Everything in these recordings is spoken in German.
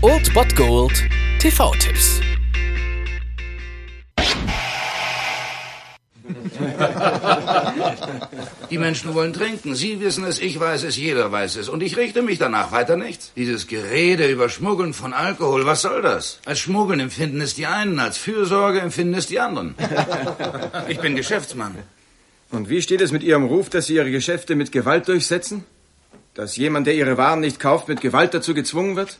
Old Bot Gold TV-Tipps. Die Menschen wollen trinken. Sie wissen es, ich weiß es, jeder weiß es. Und ich richte mich danach. Weiter nichts. Dieses Gerede über Schmuggeln von Alkohol, was soll das? Als Schmuggeln empfinden es die einen, als Fürsorge empfinden es die anderen. Ich bin Geschäftsmann. Und wie steht es mit Ihrem Ruf, dass Sie Ihre Geschäfte mit Gewalt durchsetzen? Dass jemand, der Ihre Waren nicht kauft, mit Gewalt dazu gezwungen wird?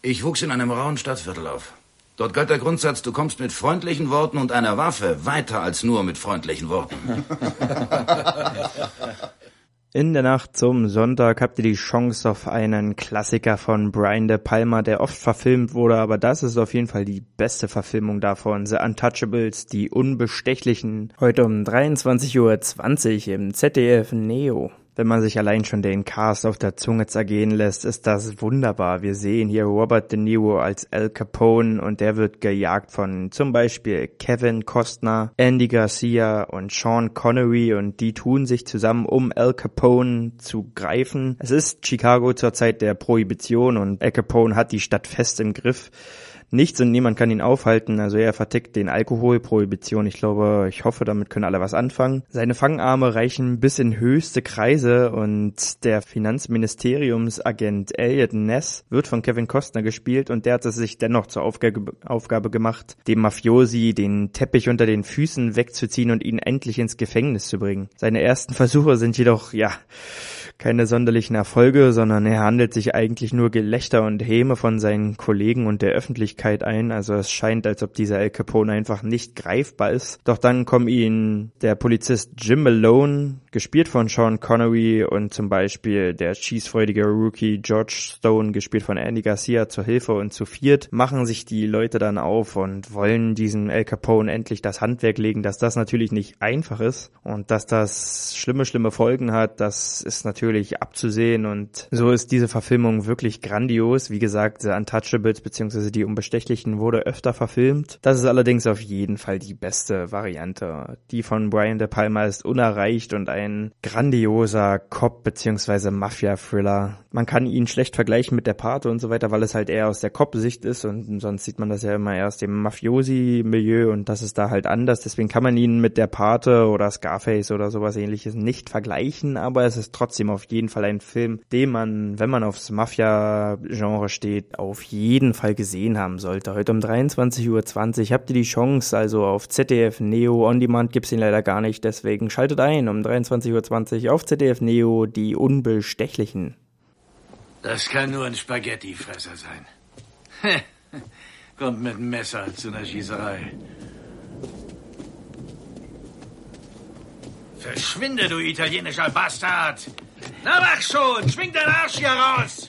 Ich wuchs in einem rauen Stadtviertel auf. Dort galt der Grundsatz, du kommst mit freundlichen Worten und einer Waffe weiter als nur mit freundlichen Worten. In der Nacht zum Sonntag habt ihr die Chance auf einen Klassiker von Brian De Palma, der oft verfilmt wurde, aber das ist auf jeden Fall die beste Verfilmung davon. The Untouchables, die Unbestechlichen. Heute um 23.20 Uhr im ZDF Neo. Wenn man sich allein schon den Cast auf der Zunge zergehen lässt, ist das wunderbar. Wir sehen hier Robert De Niro als Al Capone und der wird gejagt von zum Beispiel Kevin Costner, Andy Garcia und Sean Connery und die tun sich zusammen, um Al Capone zu greifen. Es ist Chicago zur Zeit der Prohibition und Al Capone hat die Stadt fest im Griff nichts und niemand kann ihn aufhalten. Also er vertickt den Alkoholprohibition. Ich glaube, ich hoffe, damit können alle was anfangen. Seine Fangarme reichen bis in höchste Kreise und der Finanzministeriumsagent Elliot Ness wird von Kevin Costner gespielt und der hat es sich dennoch zur Aufgabe, Aufgabe gemacht, dem Mafiosi den Teppich unter den Füßen wegzuziehen und ihn endlich ins Gefängnis zu bringen. Seine ersten Versuche sind jedoch, ja, keine sonderlichen Erfolge, sondern er handelt sich eigentlich nur Gelächter und Häme von seinen Kollegen und der Öffentlichkeit ein. Also es scheint, als ob dieser Al Capone einfach nicht greifbar ist. Doch dann kommen ihn der Polizist Jim Malone, gespielt von Sean Connery und zum Beispiel der schießfreudige Rookie George Stone, gespielt von Andy Garcia, zur Hilfe und zu viert machen sich die Leute dann auf und wollen diesem Al Capone endlich das Handwerk legen, dass das natürlich nicht einfach ist und dass das schlimme, schlimme Folgen hat, das ist natürlich natürlich abzusehen und so ist diese Verfilmung wirklich grandios. Wie gesagt, The Untouchables bzw. die Unbestechlichen wurde öfter verfilmt. Das ist allerdings auf jeden Fall die beste Variante. Die von Brian De Palma ist unerreicht und ein grandioser Cop bzw. Mafia-Thriller. Man kann ihn schlecht vergleichen mit der Pate und so weiter, weil es halt eher aus der Cop-Sicht ist und sonst sieht man das ja immer aus dem Mafiosi-Milieu und das ist da halt anders. Deswegen kann man ihn mit der Pate oder Scarface oder sowas ähnliches nicht vergleichen, aber es ist trotzdem auf jeden Fall ein Film, den man, wenn man aufs Mafia-Genre steht, auf jeden Fall gesehen haben sollte. Heute um 23.20 Uhr habt ihr die Chance, also auf ZDF Neo On Demand gibt's ihn leider gar nicht, deswegen schaltet ein um 23.20 Uhr auf ZDF Neo die Unbestechlichen. Das kann nur ein Spaghettifresser sein. Kommt mit einem Messer zu einer Schießerei. Verschwinde, du italienischer Bastard! Na mach schon! Schwing deinen Arsch hier raus!